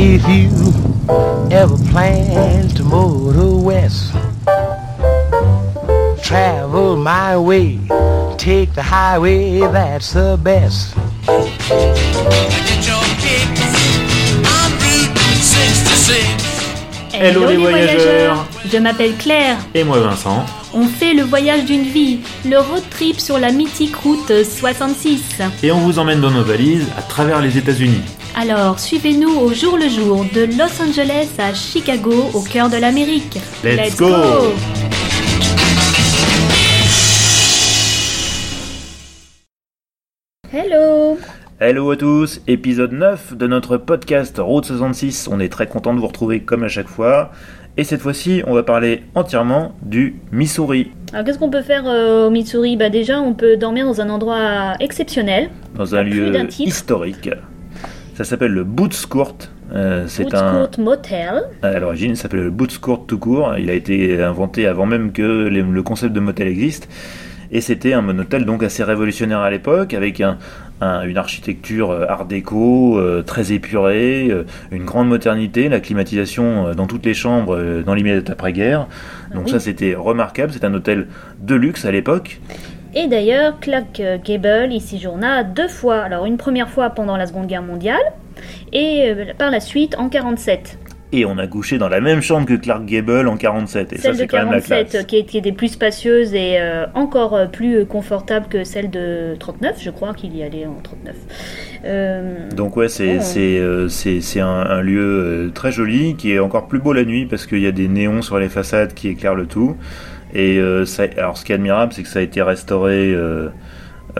If you ever plan to motor west, travel my way, take the highway, that's the best. Hello les voyageurs Je m'appelle Claire. Et moi Vincent. On fait le voyage d'une vie, le road trip sur la mythique route 66. Et on vous emmène dans nos valises à travers les États-Unis. Alors, suivez-nous au jour le jour de Los Angeles à Chicago, au cœur de l'Amérique. Let's, go. Hello Hello à tous, épisode 9 de notre podcast Route 66. On est très content de vous retrouver comme à chaque fois. Et cette fois-ci, on va parler entièrement du Missouri. Alors qu'est-ce qu'on peut faire euh, au Missouri? Bah déjà, on peut dormir dans un endroit exceptionnel. Dans un lieu historique. Ça s'appelle le Boots Court. Euh, c'est un. Court Motel. À l'origine, il s'appelait le Boots Court tout court. Il a été inventé avant même que les- le concept de motel existe. Et c'était un monotel donc assez révolutionnaire à l'époque, avec un, un- une architecture euh, art déco, euh, très épurée, euh, une grande modernité, la climatisation euh, dans toutes les chambres euh, dans l'immédiat après-guerre. Donc oui. ça c'était remarquable, c'est un hôtel de luxe à l'époque. Et d'ailleurs, Clark euh, Gable y séjourna deux fois. Alors une première fois pendant la Seconde Guerre mondiale et euh, par la suite en 47. Et on a couché dans la même chambre que Clark Gable en 47. Et Celle ça de quand même la 47 classe. euh, qui, est- qui était plus spacieuse et euh, encore plus confortable que celle de 39. Je crois qu'il y allait en 39. Euh, Donc ouais, c'est Oh. un, un lieu très joli qui est encore plus beau la nuit parce qu'il y a des néons sur les façades qui éclairent le tout. Et euh, ça, alors ce qui est admirable, c'est que ça a été restauré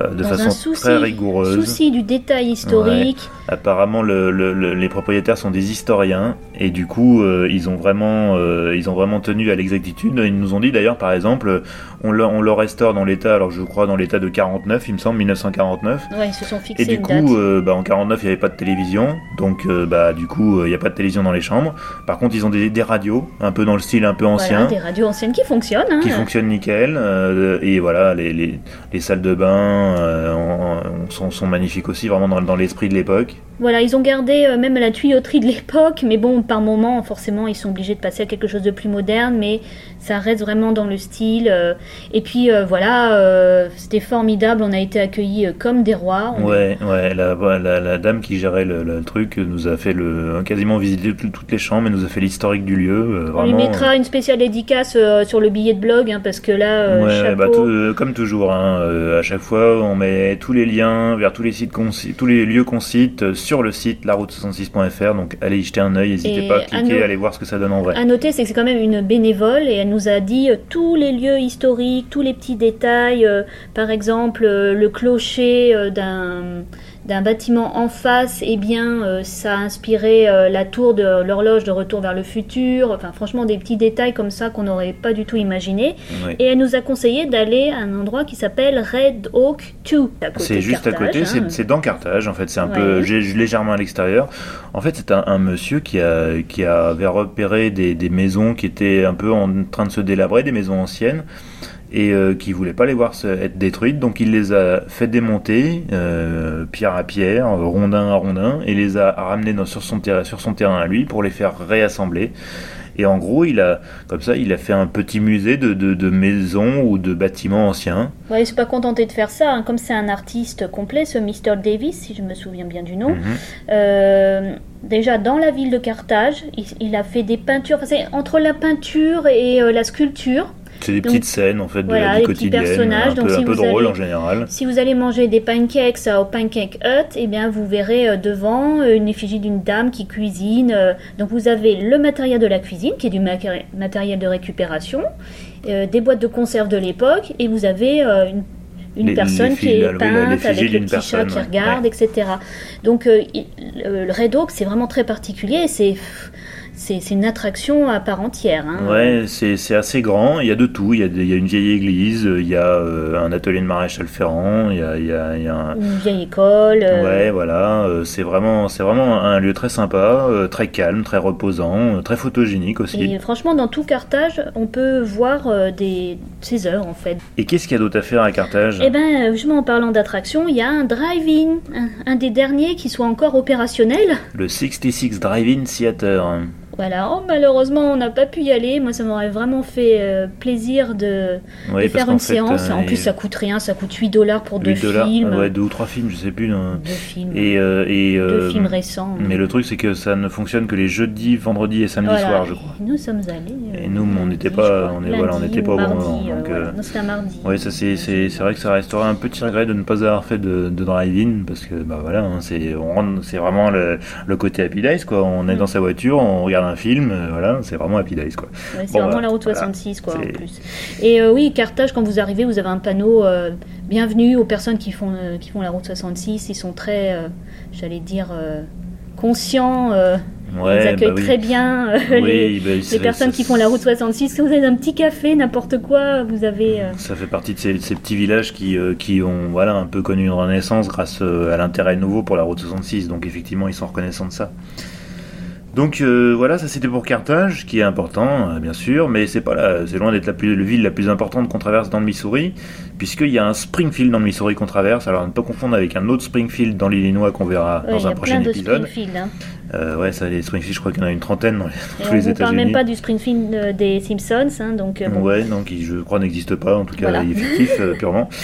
euh, de dans façon souci, très rigoureuse. souci du détail historique. Apparemment, le- le- le- les propriétaires sont des historiens et du coup, euh, ils ont vraiment, euh, ils ont vraiment tenu à l'exactitude. Ils nous ont dit d'ailleurs, par exemple, on le, on le restaure dans l'état, alors je crois dans l'état de 49, il me semble, 1949. Ouais, ils se sont fixés Et du une date. coup, bah, en 49, il n'y avait pas de télévision, donc bah, du coup, il n'y a pas de télévision dans les chambres. Par contre, ils ont des, des radios, un peu dans le style un peu ancien, Voilà, des radios anciennes qui fonctionnent. hein. qui fonctionnent nickel. et voilà, les, les, les salles de bain euh, sont, magnifiques aussi, vraiment dans, dans l'esprit de l'époque. Voilà, ils ont gardé euh, même la tuyauterie de l'époque, mais bon, par moment, forcément, ils sont obligés de passer à quelque chose de plus moderne, mais ça reste vraiment dans le style. euh, et puis euh, voilà, euh, c'était formidable, on a été accueillis comme des rois. On- Ouais, ouais, la, la, la dame qui gérait le, le truc nous a fait le, quasiment visiter tout- toutes les chambres et nous a fait l'historique du lieu. euh, On lui vraiment, mettra une spéciale dédicace sur le billet de blog, hein, parce que là, Ouais, chapeau. bah, tout- comme toujours, hein, à chaque fois, on met tous les liens vers tous les sites tous les lieux qu'on cite sur le site laroute66.fr. Donc allez y jeter un œil, n'hésitez pas à cliquer, allez voir ce que ça donne en vrai. À noter, c'est que c'est quand même une bénévole et elle nous a dit euh, tous les lieux historiques, tous les petits détails. euh, par exemple, euh, le clocher d'un d'un bâtiment en face, eh bien, euh, ça a inspiré euh, la tour de l'horloge de Retour vers le futur. Enfin, franchement, des petits détails comme ça qu'on n'aurait pas du tout imaginé. Et elle nous a conseillé d'aller à un endroit qui s'appelle Red Oak 2. à côté C'est juste à côté, c'est- hein. c'est dans Carthage en fait, c'est un peu Ouais. gé- légèrement à l'extérieur. En fait, c'est un, un monsieur qui, a, qui avait repéré des, des maisons qui étaient un peu en train de se délabrer, des maisons anciennes, et euh, qui voulait pas les voir être détruites, donc il les a fait démonter, euh, pierre à pierre, rondin à rondin, et les a ramenés dans- sur, son terrain, sur son terrain à lui pour les faire réassembler. Et en gros, il a, comme ça, il a fait un petit musée de, de, de maisons ou de bâtiments anciens. Ouais, il s'est pas contenté de faire ça. hein. Comme c'est un artiste complet, ce Mr. Davis, si je me souviens bien du nom. Mhm. Euh, déjà dans la ville de Carthage, il, il a fait des peintures. Enfin, c'est entre la peinture et euh, la sculpture. C'est des Donc, petites scènes en fait de voilà, la vie des petits quotidienne, personnages. un Donc, peu, si un peu vous drôle allez- en général. Si vous allez manger des pancakes euh, au Pancake Hut, eh bien vous verrez euh, devant euh, une effigie d'une dame qui cuisine. donc vous avez le matériel de la cuisine, qui est du matériel de récupération, euh, des boîtes de conserve de l'époque, et vous avez euh, une une Les- personne qui est la- peinte avec le petit chat personne, qui ouais. regarde, etc. Donc euh, il- le Red Oak, c'est vraiment très particulier. C'est c'est une attraction à part entière. hein. Ouais, c'est assez grand. Il y a de tout. Il y a, il y a une vieille église, il y a euh, un atelier de maréchal Ferrand, il y a, il y a- il y a un, Une vieille école. euh, Ouais, voilà, euh, c'est vraiment, c'est vraiment un lieu très sympa, euh, très calme, très reposant, euh, très photogénique aussi. Et franchement, dans tout Carthage, on peut voir euh, des ces heures en fait. Et qu'est-ce qu'il y a d'autre à faire à Carthage? Eh ben, euh, justement en parlant d'attraction, il y a un drive-in, un, un des derniers qui soit encore opérationnel. Le 66 Drive-In Theater. Voilà. Oh, malheureusement, on n'a pas pu y aller. Moi, ça m'aurait vraiment fait euh, plaisir de, faire une fait, séance. euh, en plus, ça coûte rien, ça coûte 8 dollars pour deux 8 dollars, films. ouais, deux ou trois films, je sais plus. Deux films. Et, euh, et, deux films récents. mais le truc, c'est que ça ne fonctionne que les jeudis, vendredis et samedis Voilà. soirs, je crois. Nous sommes allés. Et nous, on n'était pas- on est- voilà, on n'était pas au bon moment, donc, euh, Non, c'était un mardi. Ouais, ça c'est c'est c'est vrai que ça restera un petit regret de ne pas avoir fait de, de drive-in parce que bah voilà, hein, c'est on rentre- c'est vraiment le, le côté Happy Days quoi. On est Mm. dans sa voiture, on regarde un film, euh, voilà, c'est vraiment Happy Days quoi. Ouais, c'est Bon, vraiment bah, la route voilà. 66, quoi, en plus. Et euh, oui, Carthage, quand vous arrivez, vous avez un panneau euh, bienvenue aux personnes qui font, euh, qui font la route 66. Ils sont très, j'allais dire, conscients. Ouais, ils accueillent bah oui. très bien euh, Oui, les, bah, les personnes qui font la route 66. Si vous avez un petit café, n'importe quoi, vous avez. euh, Ça fait partie de ces, ces petits villages qui, euh, qui ont voilà, un peu connu une renaissance grâce à l'intérêt nouveau pour la route 66. Donc effectivement, ils sont reconnaissants de ça. Donc euh, voilà, ça c'était pour Carthage, qui est important, euh, bien sûr, mais c'est pas là, c'est loin d'être la, plus, la ville la plus importante qu'on traverse dans le Missouri, puisqu'il y a un Springfield dans le Missouri qu'on traverse. Alors ne pas confondre avec un autre Springfield dans l'Illinois qu'on verra ouais, il dans y un a prochain plein de épisode. Springfield. hein. Euh, ouais, ça, les Springfield, je crois qu'il y en a une trentaine dans, les- dans tous on les vous parle même États-Unis. pas du Springfield euh, des Simpsons, hein, donc bon. Ouais, qui je crois n'existe pas, en tout cas Voilà. il est fictif purement.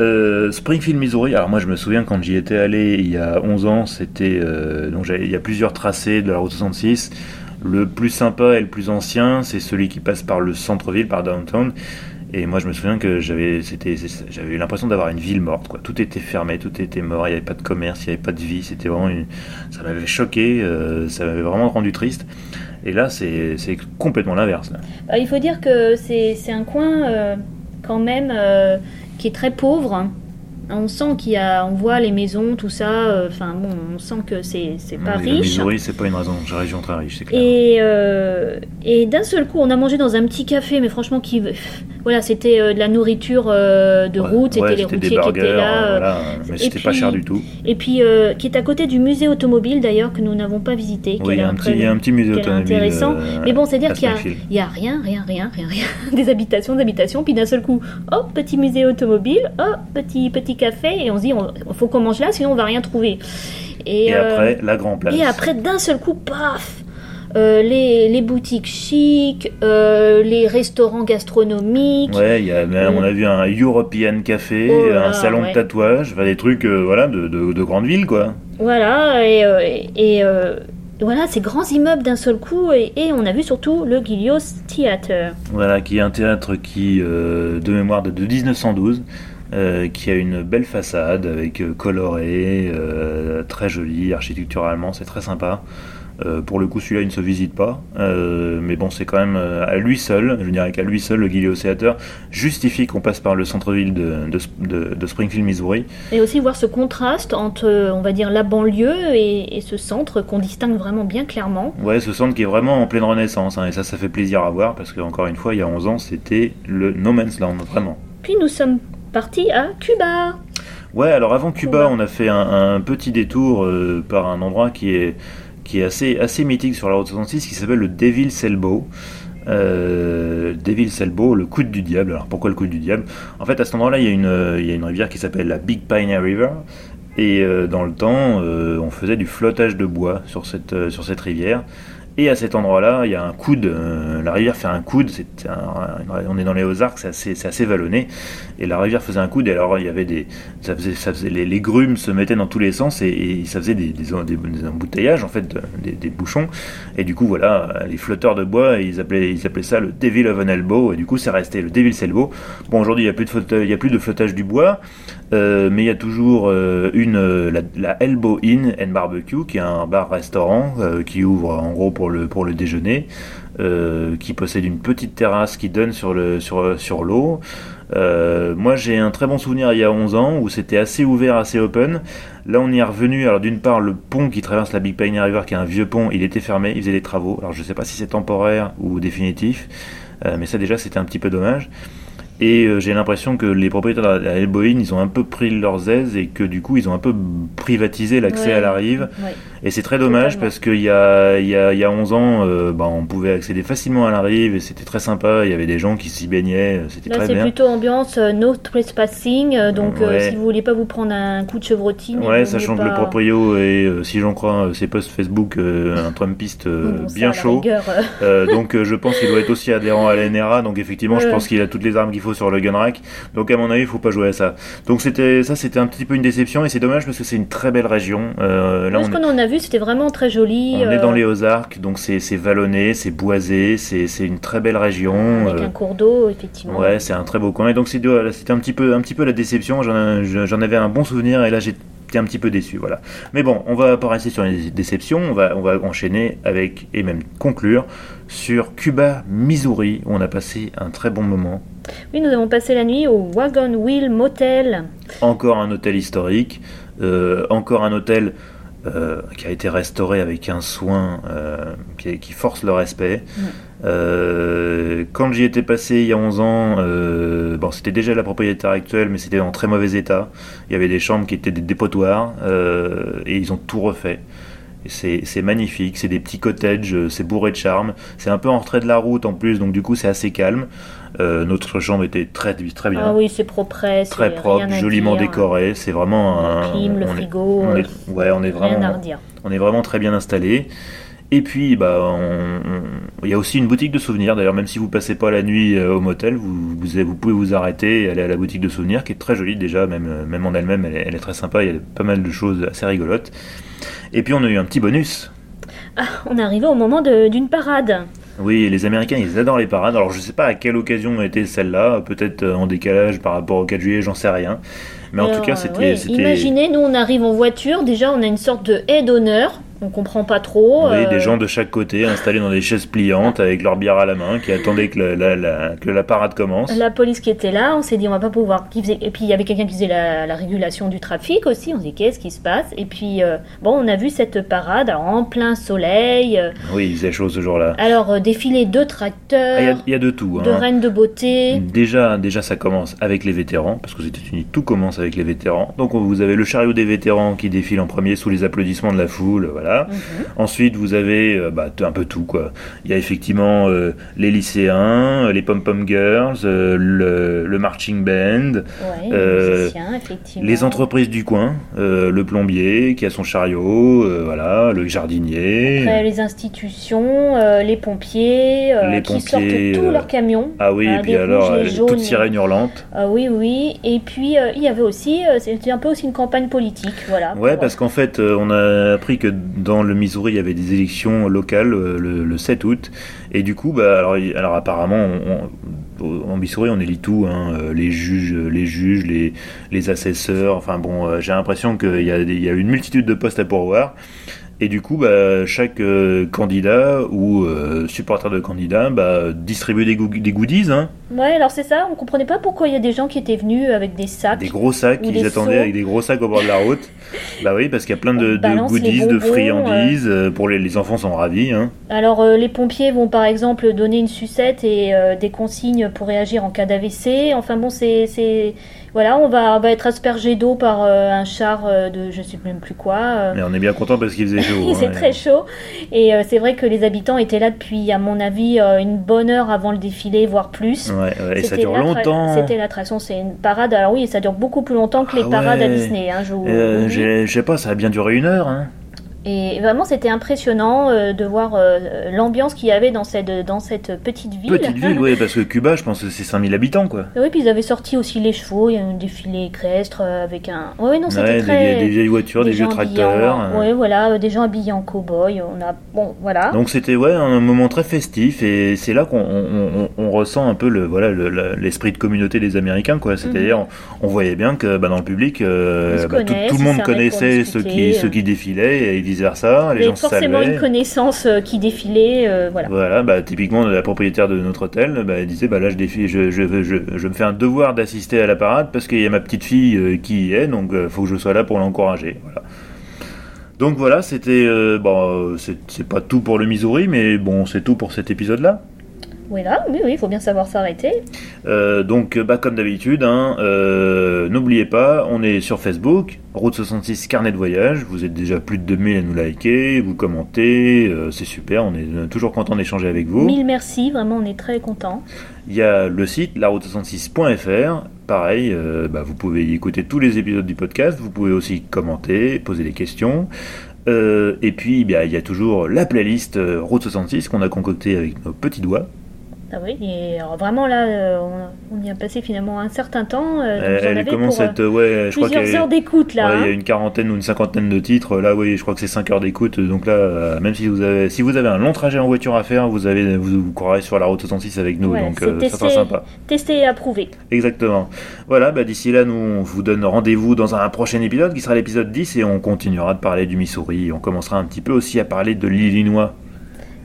Euh, Springfield, Missouri. Alors moi je me souviens quand j'y étais allé il y a 11 ans, c'était euh, donc il y a plusieurs tracés de la route 66. Le plus sympa et le plus ancien, c'est celui qui passe par le centre-ville, par downtown. Et moi je me souviens que j'avais c'était j'avais eu l'impression d'avoir une ville morte quoi. Tout était fermé, tout était mort, il n'y avait pas de commerce, il n'y avait pas de vie, c'était vraiment ça m'avait choqué, euh, ça m'avait vraiment rendu triste. Et là c'est complètement l'inverse il faut dire que c'est un coin quand même qui est très pauvre. On sent qu'il y a, on voit les maisons, tout ça. euh, Enfin bon, on sent que c'est c'est pas Le riche. Missouri, c'est pas une raison, une région très riche, c'est clair. Et, euh, et d'un seul coup, on a mangé dans un petit café, mais franchement, qui, voilà, c'était euh, de la nourriture de Ouais, route, c'était ouais, les routiers des qui burgers, étaient là. voilà, mais c'était pas cher du tout. Et puis, euh, qui est à côté du musée automobile d'ailleurs, que nous n'avons pas visité. qui Oui, il y a un petit, il y a un petit musée qui automobile. intéressant. euh, Mais bon, c'est-à-dire à qu'il y a rien, rien, rien, rien, rien. Des habitations, des habitations, puis d'un seul coup, oh, petit musée automobile, oh, petit, petit café, et on se dit, il faut qu'on mange là, sinon on va rien trouver. Et, Et euh, après, la Grand Place. et après, d'un seul coup, paf euh, les, les boutiques chics, euh, les restaurants gastronomiques. Ouais, y a, on a vu un European Café, Oh là un salon ouais. de tatouage, enfin, des trucs euh, voilà, de, de, de grande ville, quoi. Voilà, et, et, voilà, ces grands immeubles d'un seul coup, et, et on a vu surtout le Gilios Theater. Voilà, qui est un théâtre qui, de mémoire, de, de 1912, euh, qui a une belle façade avec euh, coloré, euh, très joli, architecturalement, c'est très sympa. Euh, pour le coup, celui-là, il ne se visite pas, mais bon, c'est quand même à lui seul, je dirais qu'à lui seul, le Gileo Theater justifie qu'on passe par le centre-ville de, de, de- de Springfield, Missouri. Et aussi voir ce contraste entre, on va dire, la banlieue et, et ce centre qu'on distingue vraiment bien clairement. Ouais, ce centre qui est vraiment en pleine renaissance, hein, et ça, ça fait plaisir à voir, parce qu'encore une fois, il y a 11 ans, c'était le No Man's Land, vraiment. Puis nous sommes partis à Cuba. Ouais, alors avant Cuba, on a fait un, un petit détour euh, par un endroit qui est, qui est assez, assez mythique sur la route 66, qui s'appelle le Devil's Elbow. Euh, Devil's Elbow, le coude du diable. Alors pourquoi le coude du diable? En fait, à cet endroit-là, il y, a une, euh, il y a une rivière qui s'appelle la Big Pioneer River. Et euh, dans le temps, euh, on faisait du flottage de bois sur cette, sur cette rivière. Et à cet endroit-là, il y a un coude, euh, la rivière fait un coude, un- on est dans les Ozarks, c'est assez, assez vallonné, et la rivière faisait un coude, et alors il y avait des, ça faisait, les, grumes se mettaient dans tous les sens, et, ça faisait des, emboutteillages, en fait, de- des, bouchons, et du coup, voilà, les flotteurs de bois, ils appelaient, ils appelaient ça le Devil of an Elbow, et du coup, c'est resté le Devil's Elbow. Bon, aujourd'hui, il n'y a il y a plus de flottage du bois, euh, mais il y a toujours euh, une, euh, la, la Elbow Inn and Barbecue, qui est un bar-restaurant euh, qui ouvre en gros pour le, pour le déjeuner, euh, qui possède une petite terrasse qui donne sur le sur, sur l'eau. Euh, moi, j'ai un très bon souvenir il y a 11 ans où c'était assez ouvert, assez open. Là, on y est revenu. Alors, d'une part, le pont qui traverse la Big Pine River, qui est un vieux pont, il était fermé, il faisait des travaux. Alors, je sais pas si c'est temporaire ou définitif, mais ça, déjà, c'était un petit peu dommage. Et euh, j'ai l'impression que les propriétaires de la Elboïne, ils ont un peu pris leurs aises et que du coup, ils ont un peu privatisé l'accès Ouais. à la rive. Ouais. Et c'est très dommage Totalement. parce qu'il y a, y, a, y a 11 ans, euh, bah, on pouvait accéder facilement à la rive et c'était très sympa. Il y avait des gens qui s'y baignaient, c'était Là, très c'est bien. plutôt ambiance euh, no trespassing, euh, donc euh, Ouais. si vous voulez pas vous prendre un coup de chevrotine, Ouais, sachant mieux que le pas- proprio est, euh, si j'en crois euh, ses posts Facebook, euh, un Trumpiste euh, Bon, bien chaud. euh, Euh, donc euh, je pense qu'il doit être aussi adhérent à l'NRA. Donc effectivement, je pense qu'il a toutes les armes qu'il faut sur le gun rack. Donc à mon avis, il faut pas jouer à ça. Donc c'était ça, c'était un petit peu une déception et c'est dommage parce que c'est une très belle région. Euh, là, Moi, on ce est, qu'on en a vu, c'était vraiment très joli. on est euh, dans les Ozarks, donc c'est vallonné, c'est boisé, c'est une très belle région. Avec euh, un cours d'eau, effectivement. Ouais, c'est un très beau coin. Et donc c'était un petit peu, un petit peu la déception. J'en avais un bon souvenir et là j'étais un petit peu déçu. Voilà. Mais bon, on va pas rester sur les déceptions. On va, on va enchaîner avec et même conclure sur Cuba, Missouri, où on a passé un très bon moment. Oui, nous avons passé la nuit au Wagon Wheel Motel. Encore un hôtel historique, euh, encore un hôtel euh, qui a été restauré avec un soin euh, qui, qui force le respect. Euh, quand j'y étais passé il y a 11 ans, euh, bon, c'était déjà la propriétaire actuelle, mais c'était en très mauvais état. Il y avait des chambres qui étaient des dépotoirs euh, et ils ont tout refait. C'est magnifique, c'est des petits cottages, c'est bourré de charme. C'est un peu en retrait de la route en plus, donc du coup c'est assez calme. Notre chambre était très, très bien. Ah oui, c'est propre, Très propre, joliment décoré. C'est vraiment un. Le on est- frigo, on est, ouais, on est Rien à vraiment, redire. on est vraiment très bien installé. Et puis, bah, on- on- il y a aussi une boutique de souvenirs. D'ailleurs, même si vous passez pas la nuit euh, au motel, vous, vous, vous pouvez vous arrêter et aller à la boutique de souvenirs, qui est très jolie déjà, même, euh, même en elle-même, elle, est- elle est très sympa. Il y a pas mal de choses assez rigolotes. Et puis, on a eu un petit bonus. Ah, on est arrivé au moment d'une parade. Oui, les Américains, ils adorent les parades. Alors, je sais pas à quelle occasion était celle-là. Peut-être euh, en décalage par rapport au 4 juillet, j'en sais rien. Mais en tout cas, c'était. c'était- Imaginez, nous on arrive en voiture, déjà on a une sorte de haie d'honneur, on comprend pas trop. Oui, euh, des gens de chaque côté installés dans des chaises pliantes avec leur bière à la main qui attendaient que la, la- la- que la parade commence. La police qui était là, on s'est dit on va pas pouvoir. faisait- Et puis il y avait quelqu'un qui faisait la, la régulation du trafic aussi. On s'est dit qu'est-ce qui se passe? Et puis euh, bon, on a vu cette parade alors, en plein soleil. euh, Oui, il faisait chaud ce jour-là. alors euh, défiler de Ah, Il y, tracteurs, il y a de tout. de hein. reines de beauté. Déjà, déjà, ça commence avec les vétérans, parce qu'aux États-Unis, tout commence avec les vétérans. Donc, vous avez le chariot des vétérans qui défile en premier sous les applaudissements de la foule, voilà. Mhm. Ensuite, vous avez euh, bah, un peu tout, quoi. Il y a effectivement euh, les lycéens, euh, les pom-pom girls, euh, le, le marching band, Ouais, Euh, les musiciens, effectivement. les entreprises du coin, le plombier qui a son chariot, voilà, le jardinier. Après, les institutions, les pompiers, Les qui pompiers, sortent tous leurs camions. Ah oui, Ah, et puis alors, rouges, les euh, jaunes, toute sirène hurlante. Ah oui, oui. Et puis, il y avait aussi, c'était un peu aussi une campagne politique, voilà. Ouais, parce qu'en fait, on a appris que dans le Missouri, il y avait des élections locales euh, le, le 7 août. Et du coup, bah, alors, alors apparemment, on- en Missouri, on élit tout, hein, euh, les juges, les juges, les, les assesseurs. Enfin bon, euh, j'ai l'impression qu'il y, a il y a une multitude de postes à pourvoir. Et du coup, bah, chaque euh, candidat ou euh, supporter de candidat bah, distribue des goodies, hein, Ouais, alors c'est ça, on comprenait pas pourquoi il y a des gens qui étaient venus avec des sacs. des gros sacs qu'ils des attendaient avec des gros sacs au bord de la route. bah oui, parce qu'il y a plein de, goodies, de friandises. euh, Pour les, les enfants sont ravis. Hein. Alors, euh, les pompiers vont par exemple donner une sucette et euh, des consignes pour réagir en cas d'AVC. Enfin bon, c'est. Voilà, on va, on va être aspergé d'eau par euh, un char euh, de je sais même plus quoi. euh. Mais on est bien content parce qu'il faisait chaud. C'est hein. très chaud. Et euh, c'est vrai que les habitants étaient là depuis, à mon avis, euh, une bonne heure avant le défilé, voire plus. Ouais, ouais, et ça C'était dure longtemps. C'était l'attraction, c'est une parade. Alors oui, ça dure beaucoup plus longtemps que les Ah parades à. Disney. Hein, je Euh, oui. Je sais pas, ça a bien duré une heure. Hein. Et vraiment, c'était impressionnant euh, de voir euh, l'ambiance qu'il y avait dans cette, dans cette petite ville. Petite ville, oui, parce que Cuba, je pense que c'est 5000 habitants, quoi. Oui, puis ils avaient sorti aussi les chevaux, il y a un défilé équestre euh, avec un. Oui, non, c'était Ouais, très. des vieilles voitures, des, vieux tracteurs. en- euh. Ouais, voilà, des gens habillés en cow-boy. On a. Bon, voilà. Donc c'était ouais un moment très festif et c'est là qu'on on, on- on ressent un peu le voilà le- le- l'esprit de communauté des Américains quoi. C'est-à-dire on, on voyait bien que bah, dans le public bah, tout, le monde connaissait ceux qui ceux qui défilaient et ils vice versa. Les gens forcément une connaissance euh, qui défilait, euh, voilà. Voilà, bah, typiquement la propriétaire de notre hôtel, bah, elle disait bah là je, je, je, je, je me fais un devoir d'assister à la parade parce qu'il y a ma petite fille euh, qui y est, donc il faut que je sois là pour l'encourager. Voilà. Donc voilà, c'était euh, bon, c'est c'est pas tout pour le Missouri, mais bon, c'est tout pour cet épisode-là. Voilà, oui, oui, il faut bien savoir s'arrêter. Euh, donc, bah, comme d'habitude, hein, euh, n'oubliez pas, on est sur Facebook, Route 66 Carnet de Voyage. Vous êtes déjà plus de 2000 à nous liker, vous commentez, euh, c'est super, on est euh, toujours content d'échanger avec vous. Mille merci, vraiment, on est très contents. Il y a le site laroute66.fr. Pareil, euh, bah, vous pouvez y écouter tous les épisodes du podcast. Vous pouvez aussi commenter, poser des questions. Euh, et puis, bien, il y a toujours la playlist euh, Route 66 qu'on a concoctée avec nos petits doigts. Ah oui, et alors vraiment là, euh, on, y a passé finalement un certain temps. euh, elle commence pour, à être, euh, ouais, je crois plusieurs qu'il y a- heures d'écoute là. Ouais, il y a hein. une quarantaine ou une cinquantaine de titres. Là, oui, je crois que c'est 5 heures d'écoute. Donc là, même si vous avez, si vous avez un long trajet en voiture à faire, vous avez, vous, vous courrez sur la route 66 avec nous. Donc c'est euh, ça sera testé. sympa. Testé et approuvé. Exactement. Voilà, bah, d'ici là, nous, on vous donne rendez-vous dans un prochain épisode qui sera l'épisode 10 et on continuera de parler du Missouri. On commencera un petit peu aussi à parler de l'Illinois.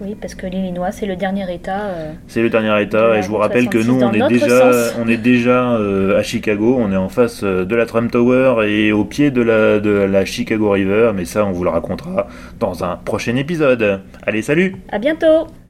Oui, parce que l'Illinois, c'est le dernier État. euh, C'est le dernier De état et je vous rappelle que 66 nous, on est déjà, on est déjà euh, à Chicago. On est en face euh, de la Trump Tower et au pied de la, de la Chicago River. Mais ça, on vous le racontera dans un prochain épisode. Allez, salut À bientôt!